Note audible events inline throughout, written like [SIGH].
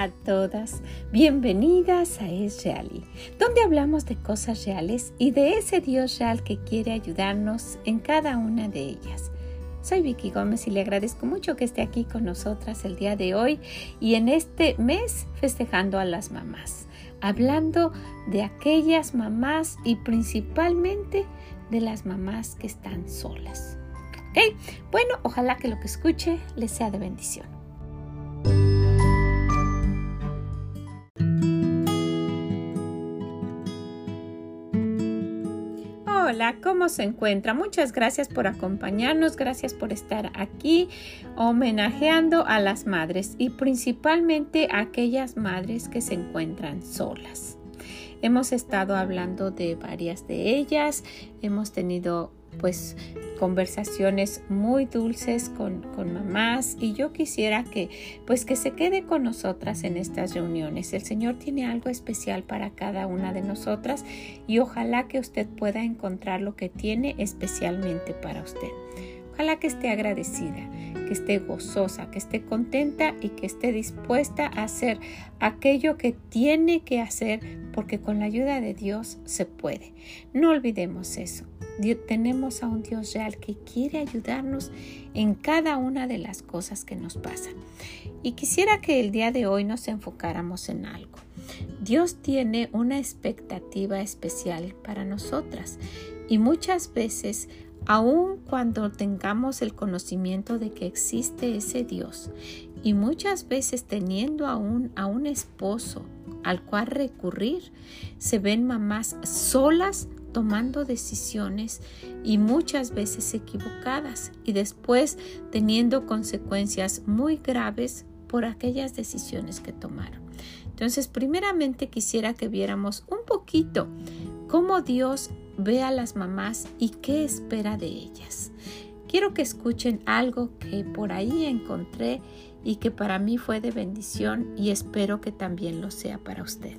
A todas, bienvenidas a Es Reali, donde hablamos de cosas reales y de ese Dios real que quiere ayudarnos en cada una de ellas. Soy Vicky Gómez y le agradezco mucho que esté aquí con nosotras el día de hoy y en este mes festejando a las mamás, hablando de aquellas mamás y principalmente de las mamás que están solas. ¿Ok? Bueno, ojalá que lo que escuche les sea de bendición. Hola, ¿cómo se encuentra? Muchas gracias por acompañarnos, gracias por estar aquí homenajeando a las madres y principalmente a aquellas madres que se encuentran solas. Hemos estado hablando de varias de ellas, hemos tenido pues conversaciones muy dulces con, con, mamás y yo quisiera que pues que se quede con nosotras en estas reuniones. El Señor tiene algo especial para cada una de nosotras y ojalá que usted pueda encontrar lo que tiene especialmente para usted. Ojalá que esté agradecida, que esté gozosa, que esté contenta y que esté dispuesta a hacer aquello que tiene que hacer porque con la ayuda de Dios se puede. No olvidemos eso tenemos a un Dios real que quiere ayudarnos en cada una de las cosas que nos pasan. Y quisiera que el día de hoy nos enfocáramos en algo. Dios tiene una expectativa especial para nosotras y muchas veces aun cuando tengamos el conocimiento de que existe ese Dios y muchas veces teniendo aún a un esposo al cual recurrir, se ven mamás solas tomando decisiones y muchas veces equivocadas y después teniendo consecuencias muy graves por aquellas decisiones que tomaron. Entonces, primeramente quisiera que viéramos un poquito cómo Dios ve a las mamás y qué espera de ellas. Quiero que escuchen algo que por ahí encontré y que para mí fue de bendición y espero que también lo sea para usted.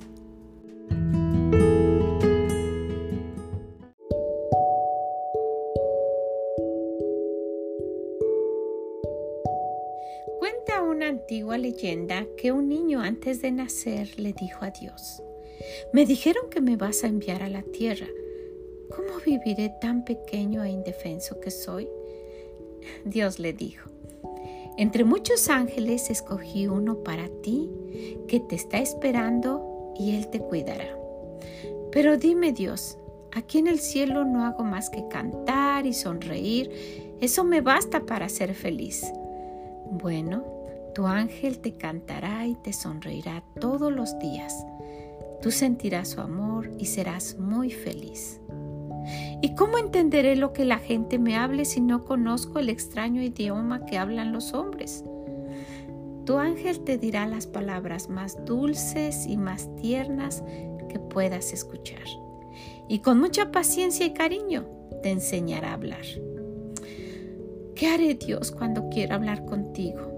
Leyenda que un niño antes de nacer le dijo a Dios, me dijeron que me vas a enviar a la tierra. ¿Cómo viviré tan pequeño e indefenso que soy? Dios le dijo, entre muchos ángeles escogí uno para ti que te está esperando y él te cuidará. Pero dime Dios, aquí en el cielo no hago más que cantar y sonreír. Eso me basta para ser feliz. Bueno, tu ángel te cantará y te sonreirá todos los días. Tú sentirás su amor y serás muy feliz. ¿Y cómo entenderé lo que la gente me hable si no conozco el extraño idioma que hablan los hombres? Tu ángel te dirá las palabras más dulces y más tiernas que puedas escuchar. Y con mucha paciencia y cariño te enseñará a hablar. ¿Qué haré Dios cuando quiera hablar contigo?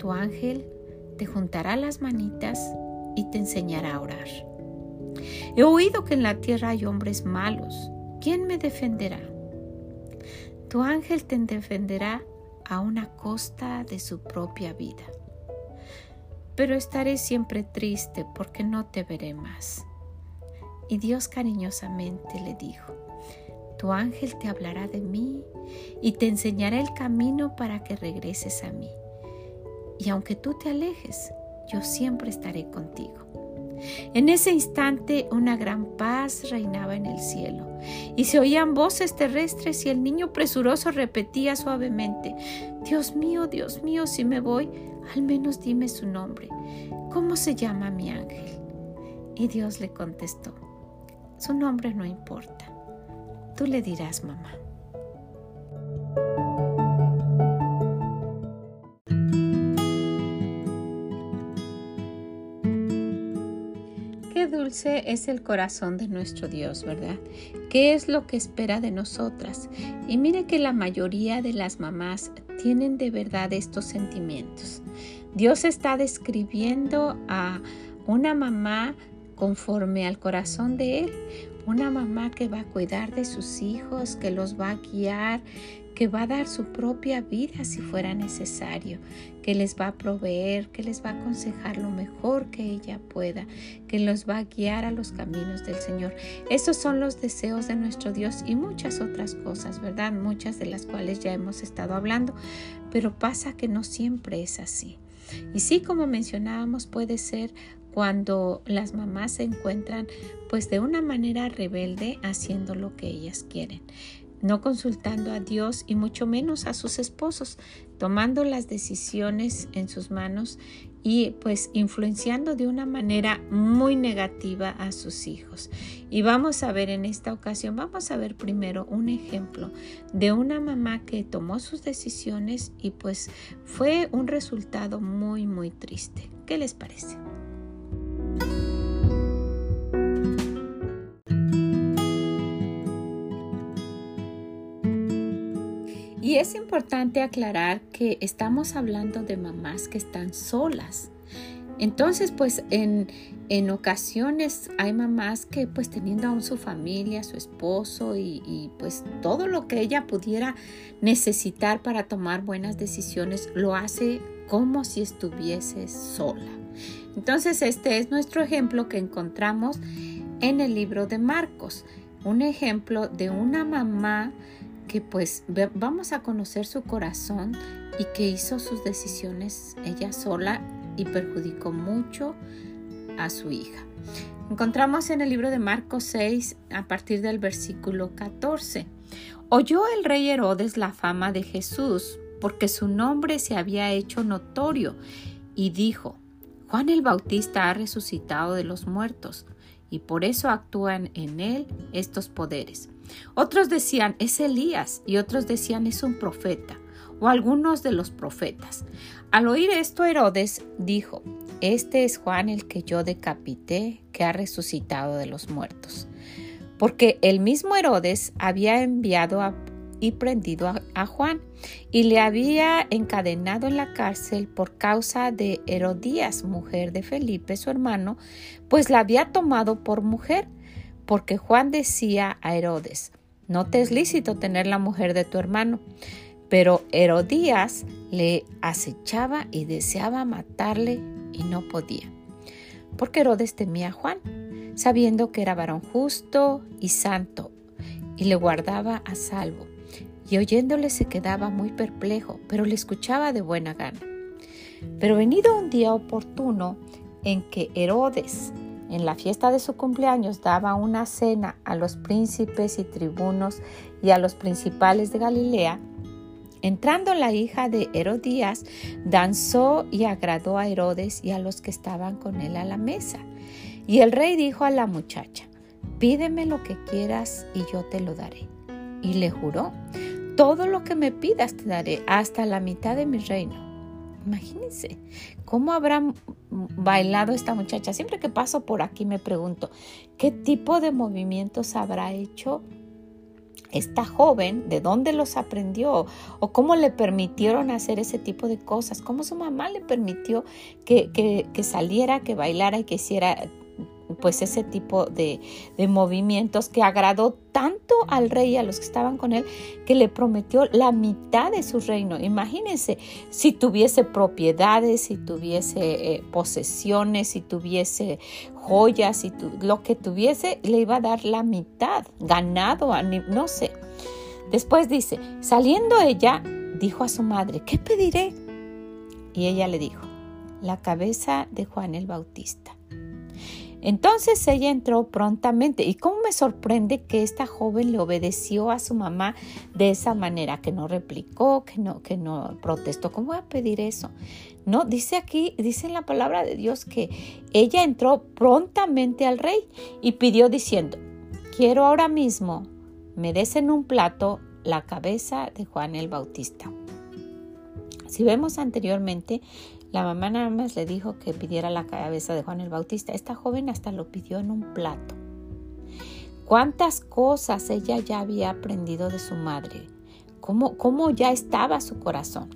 Tu ángel te juntará las manitas y te enseñará a orar. He oído que en la tierra hay hombres malos. ¿Quién me defenderá? Tu ángel te defenderá a una costa de su propia vida. Pero estaré siempre triste porque no te veré más. Y Dios cariñosamente le dijo, tu ángel te hablará de mí y te enseñará el camino para que regreses a mí y aunque tú te alejes, yo siempre estaré contigo. En ese instante una gran paz reinaba en el cielo y se oían voces terrestres y el niño presuroso repetía suavemente, Dios mío, Dios mío, si me voy, al menos dime su nombre. ¿Cómo se llama mi ángel? Y Dios le contestó, su nombre no importa, tú le dirás mamá. Es el corazón de nuestro Dios, ¿verdad? ¿Qué es lo que espera de nosotras? Y mire que la mayoría de las mamás tienen de verdad estos sentimientos. Dios está describiendo a una mamá conforme al corazón de Él, una mamá que va a cuidar de sus hijos, que los va a guiar, que va a dar su propia vida si fuera necesario, que les va a proveer, que les va a aconsejar lo mejor que ella pueda, que los va a guiar a los caminos del Señor. Esos son los deseos de nuestro Dios y muchas otras cosas, ¿verdad? Muchas de las cuales ya hemos estado hablando, pero pasa que no siempre es así. Y sí, como mencionábamos, puede ser cuando las mamás se encuentran pues de una manera rebelde haciendo lo que ellas quieren no consultando a Dios y mucho menos a sus esposos, tomando las decisiones en sus manos y pues influenciando de una manera muy negativa a sus hijos. Y vamos a ver en esta ocasión, vamos a ver primero un ejemplo de una mamá que tomó sus decisiones y pues fue un resultado muy muy triste. ¿Qué les parece? Y es importante aclarar que estamos hablando de mamás que están solas. Entonces, pues en, en ocasiones hay mamás que pues teniendo aún su familia, su esposo y, y, pues todo lo que ella pudiera necesitar para tomar buenas decisiones, lo hace como si estuviese sola. Entonces, este es nuestro ejemplo que encontramos en el libro de Marcos. Un ejemplo de una mamá que pues vamos a conocer su corazón y que hizo sus decisiones ella sola y perjudicó mucho a su hija. Encontramos en el libro de Marcos 6 a partir del versículo 14. Oyó el rey Herodes la fama de Jesús porque su nombre se había hecho notorio y dijo, Juan el Bautista ha resucitado de los muertos y por eso actúan en él estos poderes. Otros decían es Elías y otros decían es un profeta o algunos de los profetas. Al oír esto Herodes dijo, este es Juan el que yo decapité, que ha resucitado de los muertos. Porque el mismo Herodes había enviado y prendido a, a, Juan y le había encadenado en la cárcel por causa de Herodías, mujer de Felipe, su hermano, pues la había tomado por mujer porque Juan decía a Herodes, no te es lícito tener la mujer de tu hermano. Pero Herodías le acechaba y deseaba matarle y no podía. Porque Herodes temía a Juan, sabiendo que era varón justo y santo, y le guardaba a salvo. Y oyéndole se quedaba muy perplejo, pero le escuchaba de buena gana. Pero venido un día oportuno en que Herodes en la fiesta de su cumpleaños daba una cena a los príncipes y tribunos y a los principales de Galilea. Entrando la hija de Herodías, danzó y agradó a Herodes y a los que estaban con él a la mesa. Y el rey dijo a la muchacha, pídeme lo que quieras y yo te lo daré. Y le juró, todo lo que me pidas te daré, hasta la mitad de mi reino. Imagínense cómo habrá bailado esta muchacha. Siempre que paso por aquí me pregunto, ¿qué tipo de movimientos habrá hecho esta joven? ¿De dónde los aprendió? ¿O cómo le permitieron hacer ese tipo de cosas? ¿Cómo su mamá le permitió que, saliera, que bailara y que hiciera pues ese tipo de, movimientos que agradó tanto al rey y a los que estaban con él que le prometió la mitad de su reino. Imagínense si tuviese propiedades, si tuviese eh, posesiones, si tuviese joyas, si lo que tuviese, le iba a dar la mitad, ganado, no sé. Después dice, saliendo ella, dijo a su madre, ¿qué pediré? Y ella le dijo, la cabeza de Juan el Bautista. Entonces ella entró prontamente y cómo me sorprende que esta joven le obedeció a su mamá de esa manera, que no replicó, que no, que no protestó. ¿Cómo voy a pedir eso? No, dice aquí, dice en la palabra de Dios que ella entró prontamente al rey y pidió diciendo, quiero ahora mismo me des en un plato la cabeza de Juan el Bautista. Si vemos anteriormente, la mamá nada más le dijo que pidiera la cabeza de Juan el Bautista. Esta joven hasta lo pidió en un plato. ¿Cuántas cosas ella ya había aprendido de su madre? ¿Cómo, cómo ya estaba su corazón?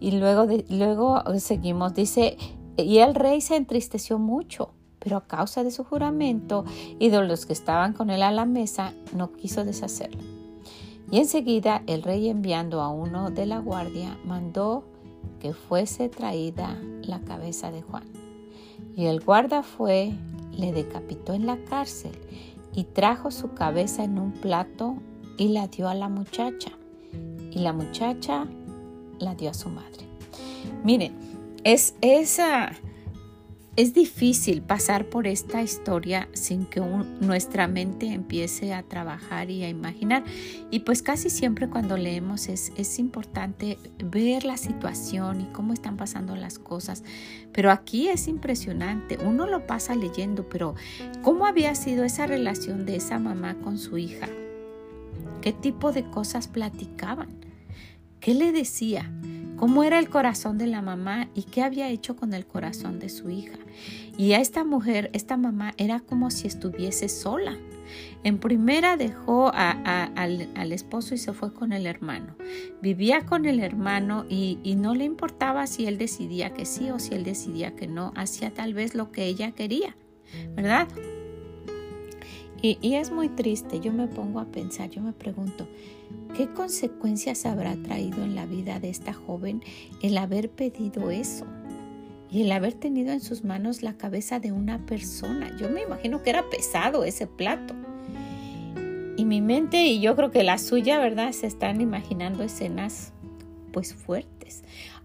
Y luego, luego seguimos, dice, y el rey se entristeció mucho, pero a causa de su juramento y de los que estaban con él a la mesa, no quiso deshacerlo. Y enseguida el rey enviando a uno de la guardia mandó que fuese traída la cabeza de Juan. Y el guarda fue, le decapitó en la cárcel y trajo su cabeza en un plato y la dio a la muchacha. Y la muchacha la dio a su madre. Miren, es esa es difícil pasar por esta historia sin que nuestra mente empiece a trabajar y a imaginar. Y pues casi siempre cuando leemos es, es importante ver la situación y cómo están pasando las cosas. Pero aquí es impresionante. Uno lo pasa leyendo, pero ¿cómo había sido esa relación de esa mamá con su hija? ¿Qué tipo de cosas platicaban? ¿Qué le decía? Cómo era el corazón de la mamá y qué había hecho con el corazón de su hija. Y a esta mujer, esta mamá, era como si estuviese sola. En primera dejó al, esposo y se fue con el hermano. Vivía con el hermano y, no le importaba si él decidía que sí o si él decidía que no. Hacía tal vez lo que ella quería, ¿verdad? Y, es muy triste. Yo me pongo a pensar, yo me pregunto, ¿Qué consecuencias habrá traído en la vida de esta joven el haber pedido eso? Y el haber tenido en sus manos la cabeza de una persona. Yo me imagino que era pesado ese plato. Y mi mente y yo creo que la suya, ¿verdad? Se están imaginando escenas pues fuertes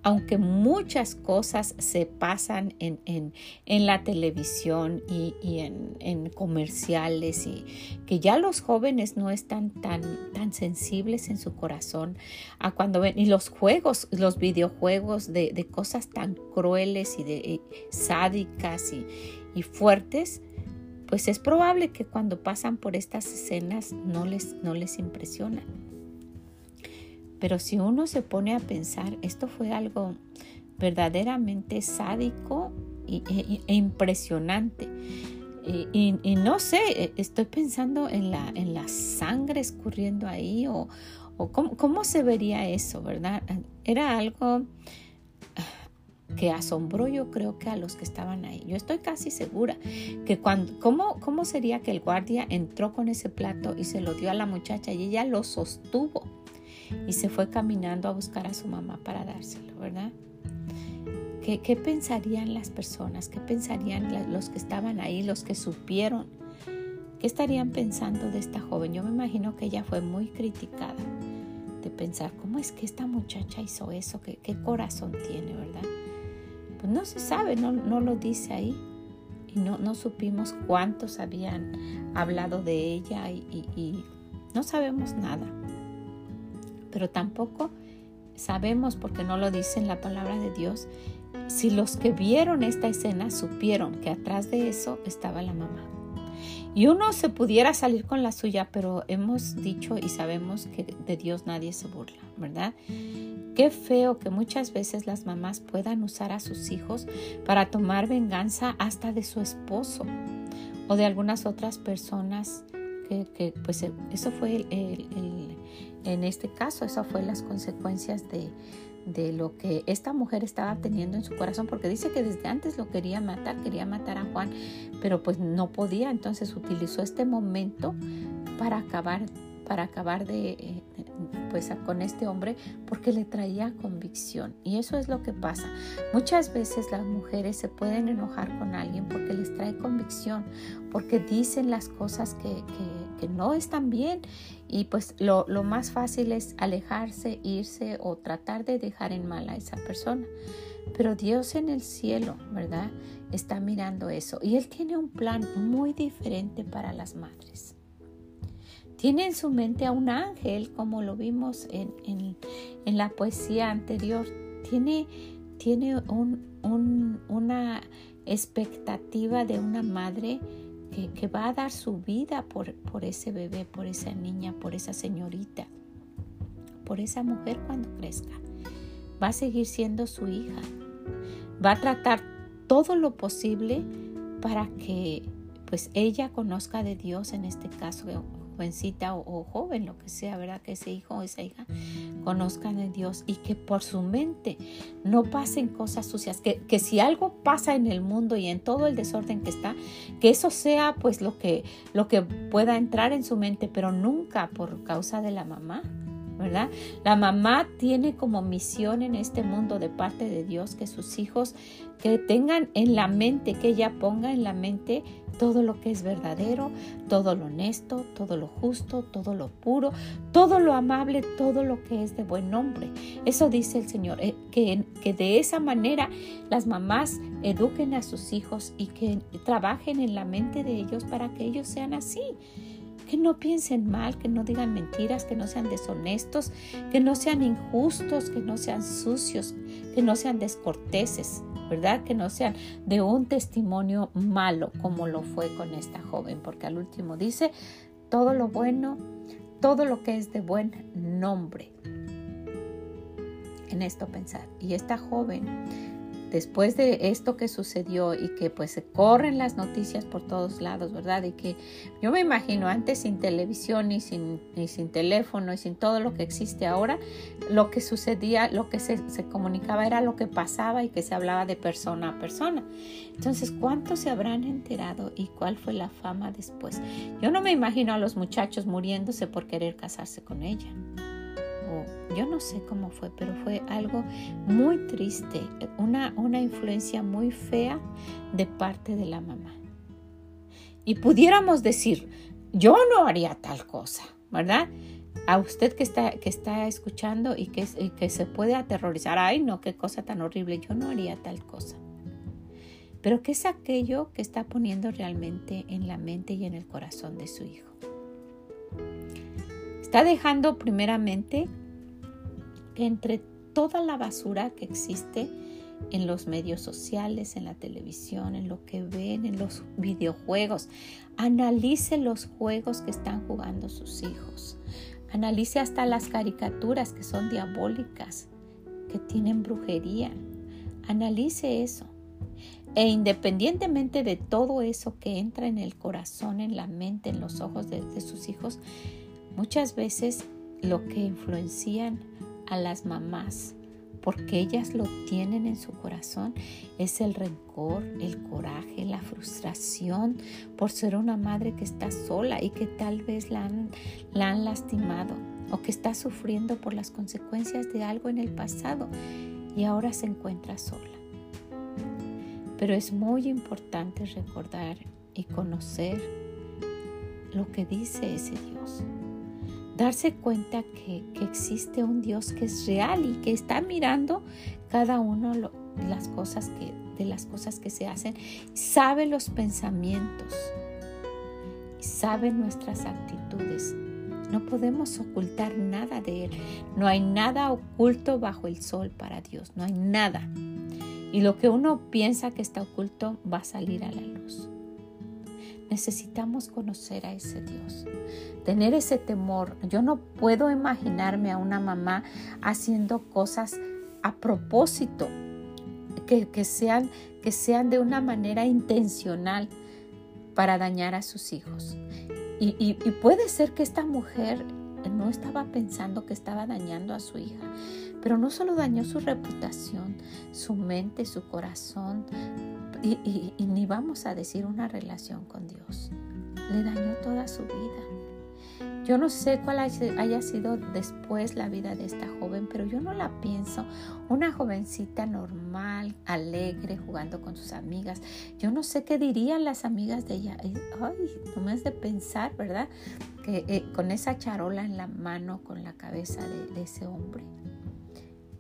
aunque muchas cosas se pasan en, la televisión y, en, comerciales y que ya los jóvenes no están tan, tan sensibles en su corazón a cuando ven y los juegos, los videojuegos de, cosas tan crueles y de sádicas y, y fuertes, pues es probable que cuando pasan por estas escenas no les, no les impresionan. Pero si uno se pone a pensar, esto fue algo verdaderamente sádico e, impresionante. Y, no sé, e, estoy pensando en la, en la sangre escurriendo ahí o, cómo, se vería eso, ¿verdad? Era algo que asombró yo creo que a los que estaban ahí. Yo estoy casi segura que cuando, ¿cómo, ¿cómo sería que el guardia entró con ese plato y se lo dio a la muchacha y ella lo sostuvo? Y se fue caminando a buscar a su mamá para dárselo, ¿verdad? ¿Qué, qué pensarían las personas? ¿Qué pensarían los que estaban ahí, los que supieron? ¿Qué estarían pensando de esta joven? Yo me imagino que ella fue muy criticada de pensar, ¿cómo es que esta muchacha hizo eso? ¿Qué, corazón tiene, verdad? Pues no se sabe, no, no lo dice ahí. Y no, no supimos cuántos habían hablado de ella y no sabemos nada pero tampoco sabemos, porque no lo dice en la palabra de Dios, si los que vieron esta escena supieron que atrás de eso estaba la mamá. Y uno se pudiera salir con la suya, pero hemos dicho y sabemos que de Dios nadie se burla, ¿verdad? Qué feo que muchas veces las mamás puedan usar a sus hijos para tomar venganza hasta de su esposo o de algunas otras personas que, pues eso fue el, en este caso, eso fue las consecuencias de, de lo que esta mujer estaba teniendo en su corazón, porque dice que desde antes lo quería matar, quería matar a Juan, pero pues no podía, entonces utilizó este momento para acabar, para acabar de, eh, pues con este hombre porque le traía convicción. Y eso es lo que pasa. Muchas veces las mujeres se pueden enojar con alguien porque les trae convicción porque dicen las cosas que, que, no están bien y pues lo, lo, más fácil es alejarse irse o tratar de dejar en mal a esa persona. Pero Dios en el cielo verdad está mirando eso. Y él tiene un plan muy diferente para las madres. Tiene en su mente a un ángel, como lo vimos en, la poesía anterior. Tiene, tiene una expectativa de una madre que, va a dar su vida por, por ese bebé, por esa niña, por esa señorita, por esa mujer cuando crezca. Va a seguir siendo su hija. Va a tratar todo lo posible para que pues ella conozca de Dios, en este caso jovencita o, joven, lo que sea, ¿verdad? Que ese hijo o esa hija conozcan a Dios y que por su mente no pasen cosas sucias, que, que si algo pasa en el mundo y en todo el desorden que está, que eso sea pues lo que, lo que pueda entrar en su mente, pero nunca por causa de la mamá. La mamá tiene como misión en este mundo de parte de Dios que sus hijos que tengan en la mente, que ella ponga en la mente todo lo que es verdadero, todo lo honesto, todo lo justo, todo lo puro, todo lo amable, todo lo que es de buen nombre. Eso dice el Señor, eh, que, que de esa manera las mamás eduquen a sus hijos y que trabajen en la mente de ellos para que ellos sean así que no piensen mal, que no digan mentiras, que no sean deshonestos, que no sean injustos, que no sean sucios, que no sean descorteses, ¿verdad? Que no sean de un testimonio malo como lo fue con esta joven, porque al último dice, todo lo bueno, todo lo que es de buen nombre. En esto pensar. Y esta joven después de esto que sucedió y que pues se corren las noticias por todos lados, ¿verdad? Y que yo me imagino antes sin televisión y sin, sin teléfono y sin todo lo que existe ahora, lo que sucedía, lo que se, se, comunicaba era lo que pasaba y que se hablaba de persona a persona. Entonces, ¿cuántos se habrán enterado y cuál fue la fama después? Yo no me imagino a los muchachos muriéndose por querer casarse con ella yo no sé cómo fue, pero fue algo muy triste, una, una influencia muy fea de parte de la mamá. Y pudiéramos decir, yo no haría tal cosa, ¿verdad? A usted que está, que está escuchando y que, y que se puede aterrorizar, ay no, qué cosa tan horrible, yo no haría tal cosa. Pero ¿qué es aquello que está poniendo realmente en la mente y en el corazón de su hijo? Está dejando primeramente entre toda la basura que existe en los medios sociales, en la televisión, en lo que ven, en los videojuegos. Analice los juegos que están jugando sus hijos. Analice hasta las caricaturas que son diabólicas, que tienen brujería. Analice eso. E independientemente de todo eso que entra en el corazón, en la mente, en los ojos de, de sus hijos, muchas veces lo que influencian a las mamás, porque ellas lo tienen en su corazón, es el rencor, el coraje, la frustración por ser una madre que está sola y que tal vez la han, la han lastimado o que está sufriendo por las consecuencias de algo en el pasado y ahora se encuentra sola. Pero es muy importante recordar y conocer lo que dice ese Dios darse cuenta que, existe un Dios que es real y que está mirando cada uno las cosas que, de las cosas que se hacen, sabe los pensamientos, sabe nuestras actitudes. No podemos ocultar nada de Él. No hay nada oculto bajo el sol para Dios. No hay nada. Y lo que uno piensa que está oculto va a salir a la luz. Necesitamos conocer a ese Dios, tener ese temor. Yo no puedo imaginarme a una mamá haciendo cosas a propósito, que, sean, que sean de una manera intencional para dañar a sus hijos. Y, y, puede ser que esta mujer no estaba pensando que estaba dañando a su hija, pero no solo dañó su reputación, su mente, su corazón, y, ni vamos a decir una relación con Dios. Le dañó toda su vida. Yo no sé cuál haya sido después la vida de esta joven, pero yo no la pienso. Una jovencita normal, alegre, jugando con sus amigas. Yo no sé qué dirían las amigas de ella. Ay, no me has de pensar, ¿verdad? Que eh, con esa charola en la mano, con la cabeza de ese hombre.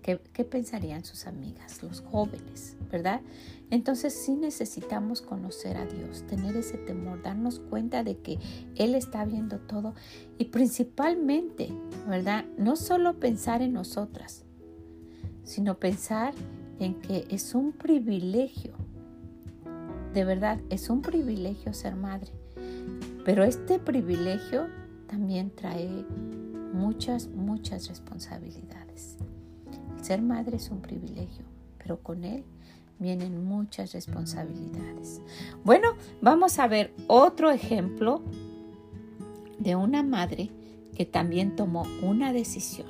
¿Qué, pensarían sus amigas, los jóvenes, verdad? Entonces sí necesitamos conocer a Dios, tener ese temor, darnos cuenta de que Él está viendo todo y principalmente, ¿verdad? No solo pensar en nosotras, sino pensar en que es un privilegio, de verdad, es un privilegio ser madre, pero este privilegio también trae muchas, muchas responsabilidades. Ser madre es un privilegio, pero con él vienen muchas responsabilidades. Bueno, vamos a ver otro ejemplo de una madre que también tomó una decisión,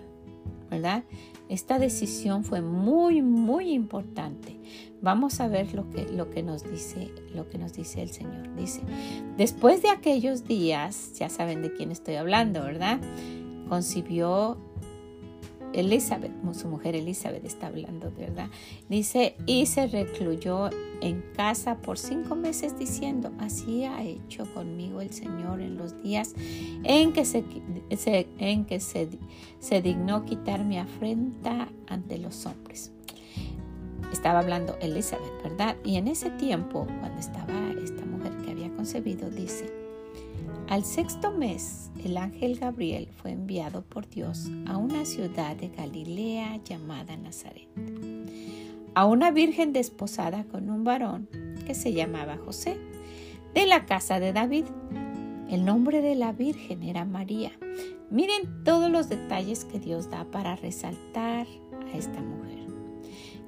¿verdad? Esta decisión fue muy, muy importante. Vamos a ver lo que, lo que, nos dice, lo que nos dice el Señor. Dice, después de aquellos días, ya saben de quién estoy hablando, ¿verdad? Concibió Elizabeth, su mujer Elizabeth está hablando, ¿verdad? Dice, y se recluyó en casa por cinco meses diciendo, así ha hecho conmigo el Señor en los días en que se, en que se, se dignó quitar mi afrenta ante los hombres. Estaba hablando Elizabeth, ¿verdad? Y en ese tiempo, cuando estaba esta mujer que había concebido, dice, al sexto mes, el ángel Gabriel fue enviado por Dios a una ciudad de Galilea llamada Nazaret, a una virgen desposada con un varón que se llamaba José, de la casa de David. El nombre de la virgen era María. Miren todos los detalles que Dios da para resaltar a esta mujer.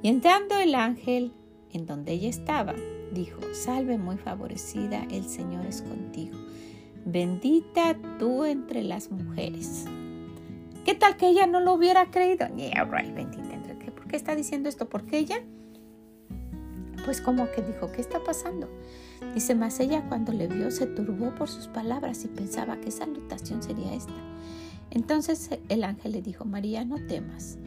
Y entrando el ángel en donde ella estaba, dijo, salve muy favorecida, el Señor es contigo bendita tú entre las mujeres. ¿Qué tal que ella no lo hubiera creído? Yeah, right, bendita entre qué. ¿Por qué está diciendo esto? Porque ella, pues como que dijo, ¿qué está pasando? Dice, más ella cuando le vio se turbó por sus palabras y pensaba qué salutación sería esta. Entonces el ángel le dijo, María, no temas,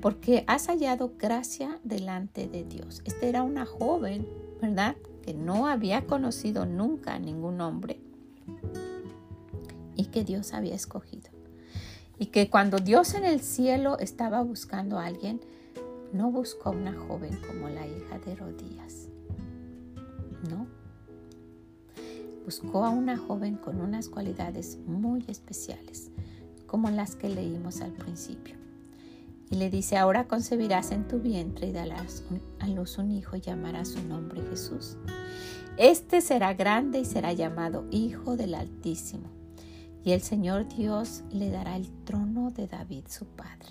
porque has hallado gracia delante de Dios. Esta era una joven, ¿verdad? Que no había conocido nunca a ningún hombre que Dios había escogido. Y que cuando Dios en el cielo estaba buscando a alguien, no buscó una joven como la hija de Herodías. No. Buscó a una joven con unas cualidades muy especiales, como las que leímos al principio. Y le dice, ahora concebirás en tu vientre y darás a luz un hijo y llamarás su nombre Jesús. Este será grande y será llamado Hijo del Altísimo y el Señor Dios le dará el trono de David su padre.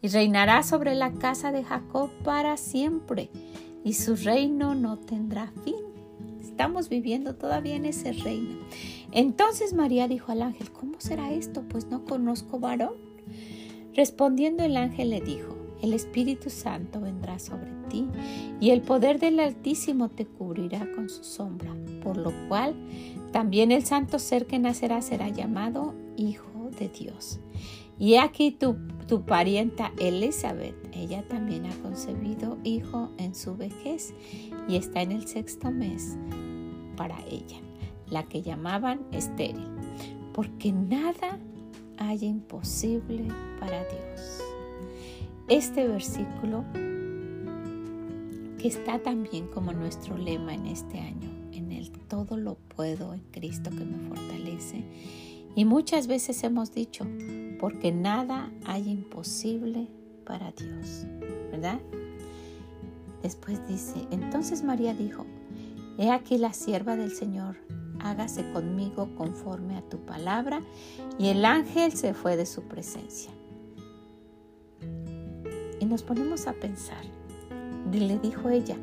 Y reinará sobre la casa de Jacob para siempre, y su reino no tendrá fin. Estamos viviendo todavía en ese reino. Entonces María dijo al ángel, ¿cómo será esto? Pues no conozco varón. Respondiendo el ángel le dijo, el Espíritu Santo vendrá sobre ti y el poder del Altísimo te cubrirá con su sombra, por lo cual también el santo ser que nacerá será llamado Hijo de Dios. Y aquí tu, parienta Elizabeth, ella también ha concebido hijo en su vejez y está en el sexto mes para ella, la que llamaban estéril, porque nada hay imposible para Dios. Este versículo que está también como nuestro lema en este año, todo lo puedo en Cristo que me fortalece. Y muchas veces hemos dicho, porque nada hay imposible para Dios, ¿verdad? Después dice, entonces María dijo, he aquí la sierva del Señor, hágase conmigo conforme a tu palabra. Y el ángel se fue de su presencia. Y nos ponemos a pensar, le dijo ella,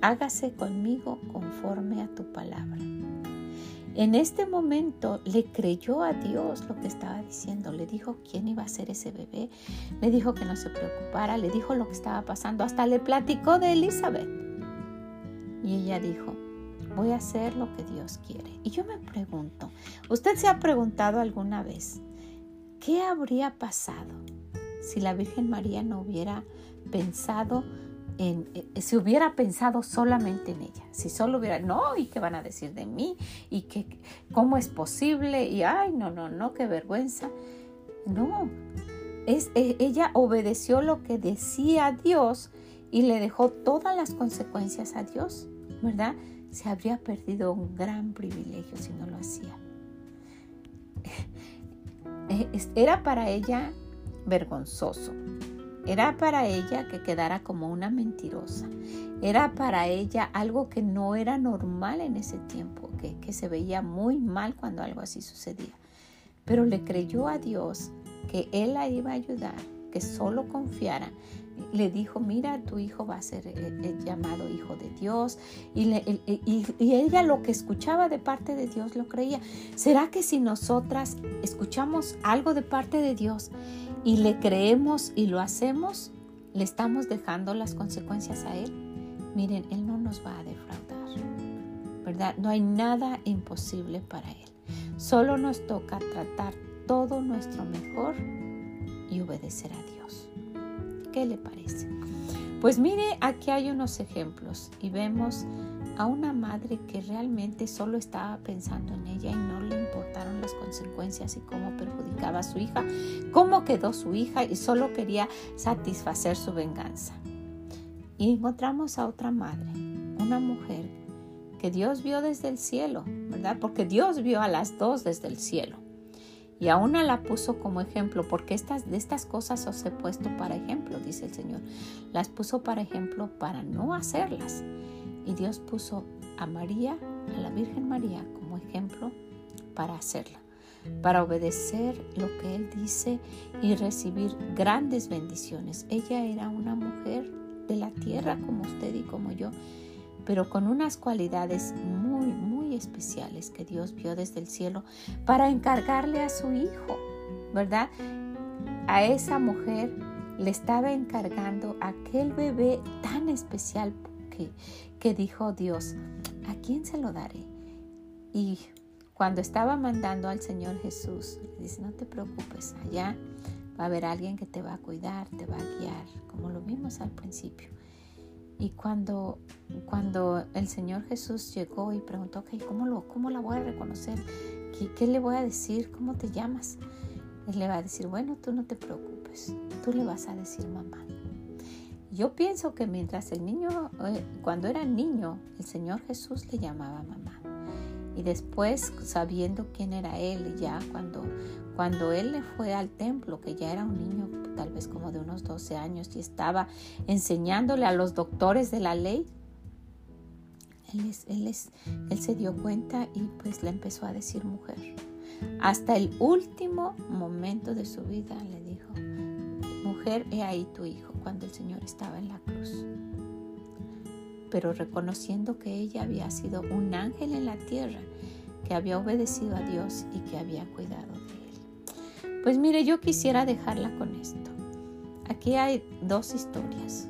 hágase conmigo conforme a tu palabra. En este momento le creyó a Dios lo que estaba diciendo, le dijo quién iba a ser ese bebé, le dijo que no se preocupara, le dijo lo que estaba pasando, hasta le platicó de Elizabeth. Y ella dijo, voy a hacer lo que Dios quiere. Y yo me pregunto, ¿usted se ha preguntado alguna vez qué habría pasado si la Virgen María no hubiera pensado eh, si hubiera pensado solamente en ella, si solo hubiera, no, ¿y qué van a decir de mí? ¿Y qué, cómo es posible? Y, ay, no, no, no, qué vergüenza. No, es, e, ella obedeció lo que decía Dios y le dejó todas las consecuencias a Dios, ¿verdad? Se habría perdido un gran privilegio si no lo hacía. [LAUGHS] Eh, era para ella vergonzoso, era para ella que quedara como una mentirosa. Era para ella algo que no era normal en ese tiempo, que, se veía muy mal cuando algo así sucedía. Pero le creyó a Dios que Él la iba a ayudar, que solo confiara. le dijo, mira, tu hijo va a ser eh, eh, llamado hijo de Dios. Y, ella lo que escuchaba de parte de Dios lo creía. ¿Será que si nosotras escuchamos algo de parte de Dios y le creemos y lo hacemos, le estamos dejando las consecuencias a Él? Miren, Él no nos va a defraudar, ¿verdad? No hay nada imposible para Él. Solo nos toca tratar todo nuestro mejor y obedecer a Dios. ¿Qué le parece? Pues mire, aquí hay unos ejemplos y vemos a una madre que realmente solo estaba pensando en ella y no le importaron las consecuencias y cómo perjudicaba a su hija, cómo quedó su hija y solo quería satisfacer su venganza. Y encontramos a otra madre, una mujer que Dios vio desde el cielo, ¿verdad? Porque Dios vio a las dos desde el cielo. Y a una la puso como ejemplo, porque estas, de estas cosas os he puesto para ejemplo, dice el Señor. Las puso para ejemplo para no hacerlas. Y Dios puso a María, a la Virgen María, como ejemplo para hacerla, para obedecer lo que Él dice y recibir grandes bendiciones. Ella era una mujer de la tierra como usted y como yo, pero con unas cualidades muy, muy especiales que Dios vio desde el cielo para encargarle a su hijo, ¿verdad? A esa mujer le estaba encargando aquel bebé tan especial que, dijo Dios, ¿a quién se lo daré? Y cuando estaba mandando al Señor Jesús, le dice, no te preocupes, allá va a haber alguien que te va a cuidar, te va a guiar, como lo vimos al principio. Y cuando, cuando el Señor Jesús llegó y preguntó, okay, ¿cómo, lo, ¿cómo la voy a reconocer? ¿Qué, ¿Qué, le voy a decir? ¿Cómo te llamas? Él le va a decir, bueno, tú no te preocupes, tú le vas a decir mamá. Yo pienso que mientras el niño, eh, cuando era niño, el Señor Jesús le llamaba mamá. Y después, sabiendo quién era él, ya cuando, cuando él le fue al templo, que ya era un niño tal vez como de unos 12 años y estaba enseñándole a los doctores de la ley, él, él, él se dio cuenta y pues le empezó a decir mujer. Hasta el último momento de su vida le dijo, mujer, he ahí tu hijo, cuando el Señor estaba en la cruz pero reconociendo que ella había sido un ángel en la tierra, que había obedecido a Dios y que había cuidado de él. Pues mire, yo quisiera dejarla con esto. Aquí hay dos historias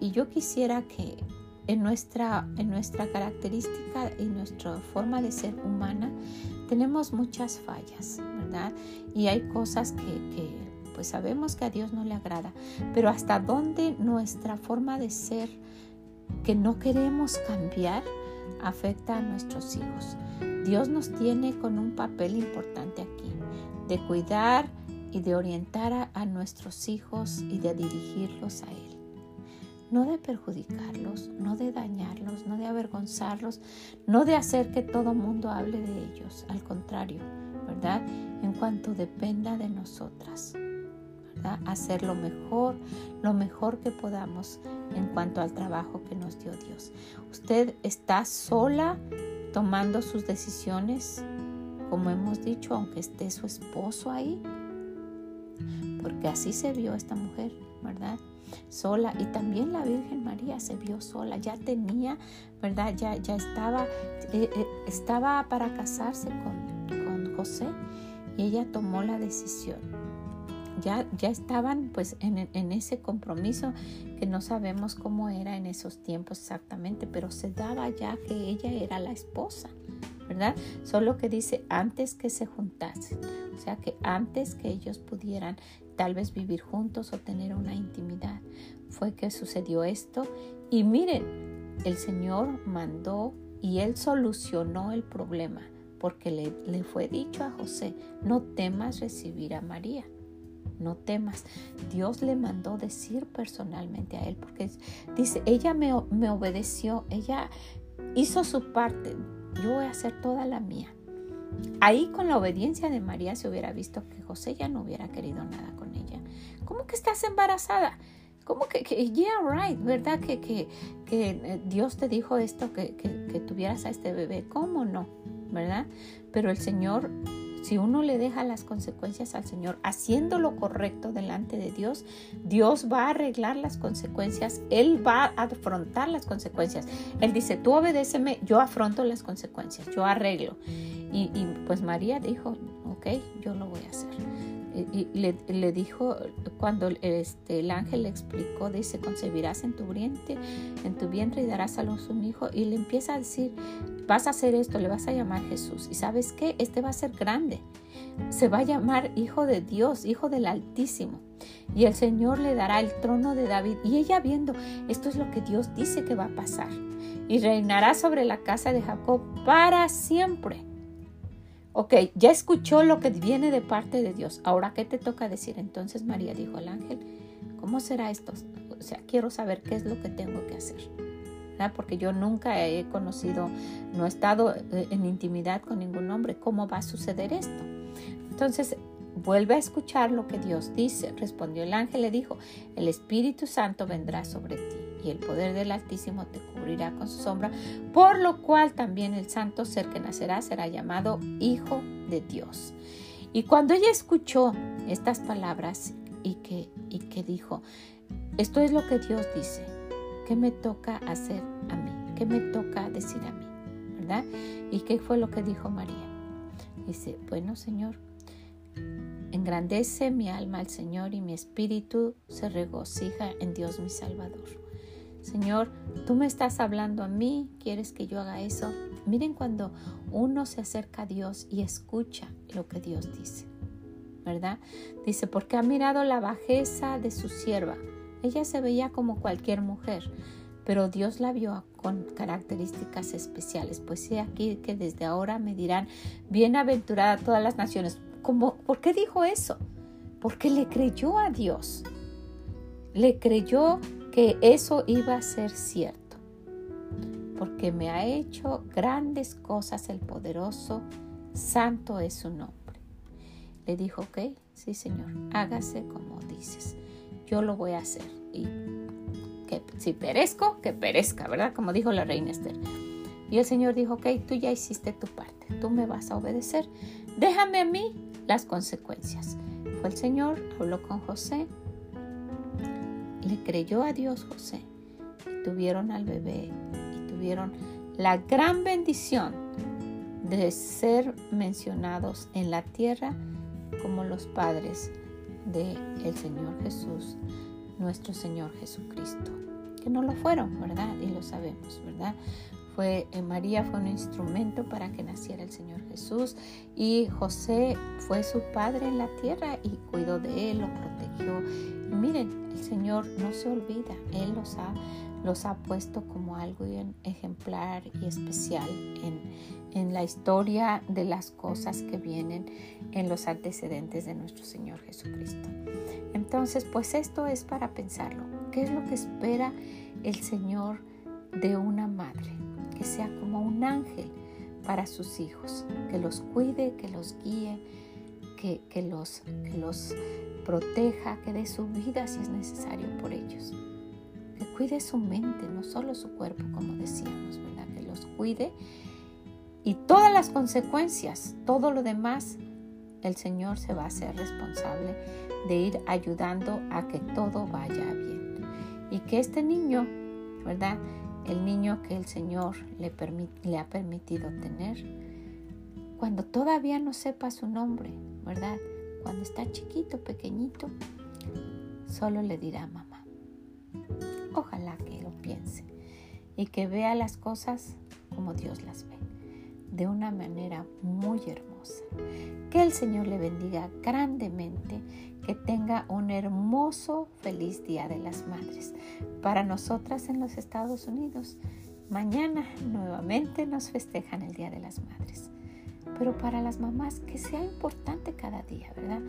y yo quisiera que en nuestra, en nuestra característica y nuestra forma de ser humana tenemos muchas fallas, ¿verdad? Y hay cosas que, que pues sabemos que a Dios no le agrada, pero hasta dónde nuestra forma de ser que no queremos cambiar afecta a nuestros hijos. Dios nos tiene con un papel importante aquí, de cuidar y de orientar a, nuestros hijos y de dirigirlos a Él. No de perjudicarlos, no de dañarlos, no de avergonzarlos, no de hacer que todo mundo hable de ellos, al contrario, ¿verdad? En cuanto dependa de nosotras hacer lo mejor, lo mejor que podamos en cuanto al trabajo que nos dio Dios. Usted está sola tomando sus decisiones, como hemos dicho, aunque esté su esposo ahí, porque así se vio esta mujer, ¿verdad? Sola y también la Virgen María se vio sola, ya tenía, ¿verdad? Ya, ya estaba, eh, eh, estaba para casarse con, con José y ella tomó la decisión ya, estaban pues en, ese compromiso que no sabemos cómo era en esos tiempos exactamente, pero se daba ya que ella era la esposa, ¿verdad? Solo que dice antes que se juntasen, o sea que antes que ellos pudieran tal vez vivir juntos o tener una intimidad, fue que sucedió esto. Y miren, el Señor mandó y Él solucionó el problema porque le, le fue dicho a José, no temas recibir a María no temas. Dios le mandó decir personalmente a él, porque dice, ella me, me obedeció, ella hizo su parte, yo voy a hacer toda la mía. Ahí con la obediencia de María se hubiera visto que José ya no hubiera querido nada con ella. ¿Cómo que estás embarazada? ¿Cómo que, que yeah, right, verdad? Que, que, que eh, Dios te dijo esto, que, que, que tuvieras a este bebé. ¿Cómo no? ¿Verdad? Pero el Señor si uno le deja las consecuencias al Señor, haciendo lo correcto delante de Dios, Dios va a arreglar las consecuencias, Él va a afrontar las consecuencias. Él dice, tú obedéceme, yo afronto las consecuencias, yo arreglo. Y, y pues María dijo, ok, yo lo voy a hacer y le, dijo, cuando este, el ángel le explicó, dice, concebirás en tu vientre, en tu vientre y darás a luz un hijo. Y le empieza a decir, vas a hacer esto, le vas a llamar Jesús. Y sabes qué, este va a ser grande. Se va a llamar Hijo de Dios, Hijo del Altísimo. Y el Señor le dará el trono de David. Y ella viendo, esto es lo que Dios dice que va a pasar. Y reinará sobre la casa de Jacob para siempre Ok, ya escuchó lo que viene de parte de Dios. Ahora, ¿qué te toca decir? Entonces María dijo al ángel, ¿cómo será esto? O sea, quiero saber qué es lo que tengo que hacer. Porque yo nunca he conocido, no he estado eh, en intimidad con ningún hombre. ¿Cómo va a suceder esto? Entonces, vuelve a escuchar lo que Dios dice. Respondió el ángel, le dijo, el Espíritu Santo vendrá sobre ti y el poder del Altísimo te cubrirá con su sombra, por lo cual también el santo ser que nacerá será llamado Hijo de Dios. Y cuando ella escuchó estas palabras y que, y que dijo, esto es lo que Dios dice, ¿qué me toca hacer a mí? ¿Qué me toca decir a mí? ¿Verdad? ¿Y qué fue lo que dijo María? Dice, bueno Señor, engrandece mi alma al Señor y mi espíritu se regocija en Dios mi Salvador. Señor, tú me estás hablando a mí, quieres que yo haga eso. Miren cuando uno se acerca a Dios y escucha lo que Dios dice, ¿verdad? Dice, porque ha mirado la bajeza de su sierva. Ella se veía como cualquier mujer, pero Dios la vio con características especiales. Pues sí, aquí que desde ahora me dirán, bienaventurada todas las naciones. ¿Cómo? ¿Por qué dijo eso? Porque le creyó a Dios. Le creyó que eso iba a ser cierto, porque me ha hecho grandes cosas el poderoso, santo es su nombre. Le dijo, ok, sí Señor, hágase como dices, yo lo voy a hacer. Y que si perezco, que perezca, ¿verdad? Como dijo la reina Esther. Y el Señor dijo, ok, tú ya hiciste tu parte, tú me vas a obedecer, déjame a mí las consecuencias. Fue el Señor, habló con José, le creyó a Dios José y tuvieron al bebé y tuvieron la gran bendición de ser mencionados en la tierra como los padres del el Señor Jesús, nuestro Señor Jesucristo, que no lo fueron, ¿verdad? Y lo sabemos, ¿verdad? Fue, eh, María fue un instrumento para que naciera el Señor Jesús y José fue su padre en la tierra y cuidó de él, lo protegió. Miren, el Señor no se olvida, Él los ha, los ha puesto como algo ejemplar y especial en, en la historia de las cosas que vienen en los antecedentes de nuestro Señor Jesucristo. Entonces, pues esto es para pensarlo. ¿Qué es lo que espera el Señor de una madre? Que sea como un ángel para sus hijos, que los cuide, que los guíe, que, los, que los proteja, que dé su vida si es necesario por ellos. Que cuide su mente, no solo su cuerpo, como decíamos, ¿verdad? Que los cuide y todas las consecuencias, todo lo demás, el Señor se va a hacer responsable de ir ayudando a que todo vaya bien. Y que este niño, ¿verdad? El niño que el Señor le, le ha permitido tener, cuando todavía no sepa su nombre, ¿verdad? cuando está chiquito, pequeñito, solo le dirá mamá. Ojalá que lo piense y que vea las cosas como Dios las ve, de una manera muy hermosa. Que el Señor le bendiga grandemente, que tenga un hermoso, feliz Día de las Madres. Para nosotras en los Estados Unidos, mañana nuevamente nos festejan el Día de las Madres pero para las mamás que sea importante cada día, ¿verdad?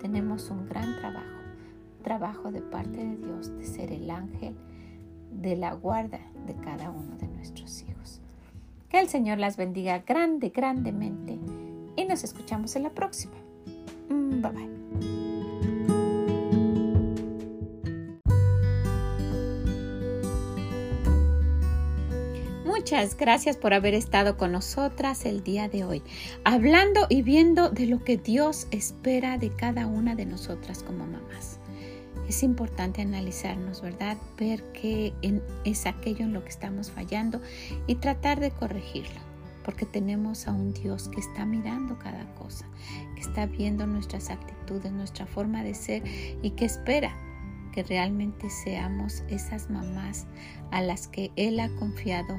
Tenemos un gran trabajo, trabajo de parte de Dios de ser el ángel de la guarda de cada uno de nuestros hijos. Que el Señor las bendiga grande, grandemente y nos escuchamos en la próxima. Mm, bye bye. Muchas gracias por haber estado con nosotras el día de hoy, hablando y viendo de lo que Dios espera de cada una de nosotras como mamás. Es importante analizarnos, ¿verdad? Ver qué es aquello en lo que estamos fallando y tratar de corregirlo, porque tenemos a un Dios que está mirando cada cosa, que está viendo nuestras actitudes, nuestra forma de ser y que espera que realmente seamos esas mamás a las que Él ha confiado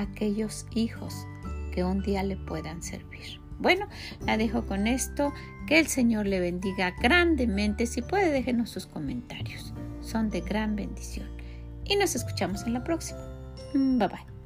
aquellos hijos que un día le puedan servir. Bueno, la dejo con esto. Que el Señor le bendiga grandemente. Si puede, déjenos sus comentarios. Son de gran bendición. Y nos escuchamos en la próxima. Bye bye.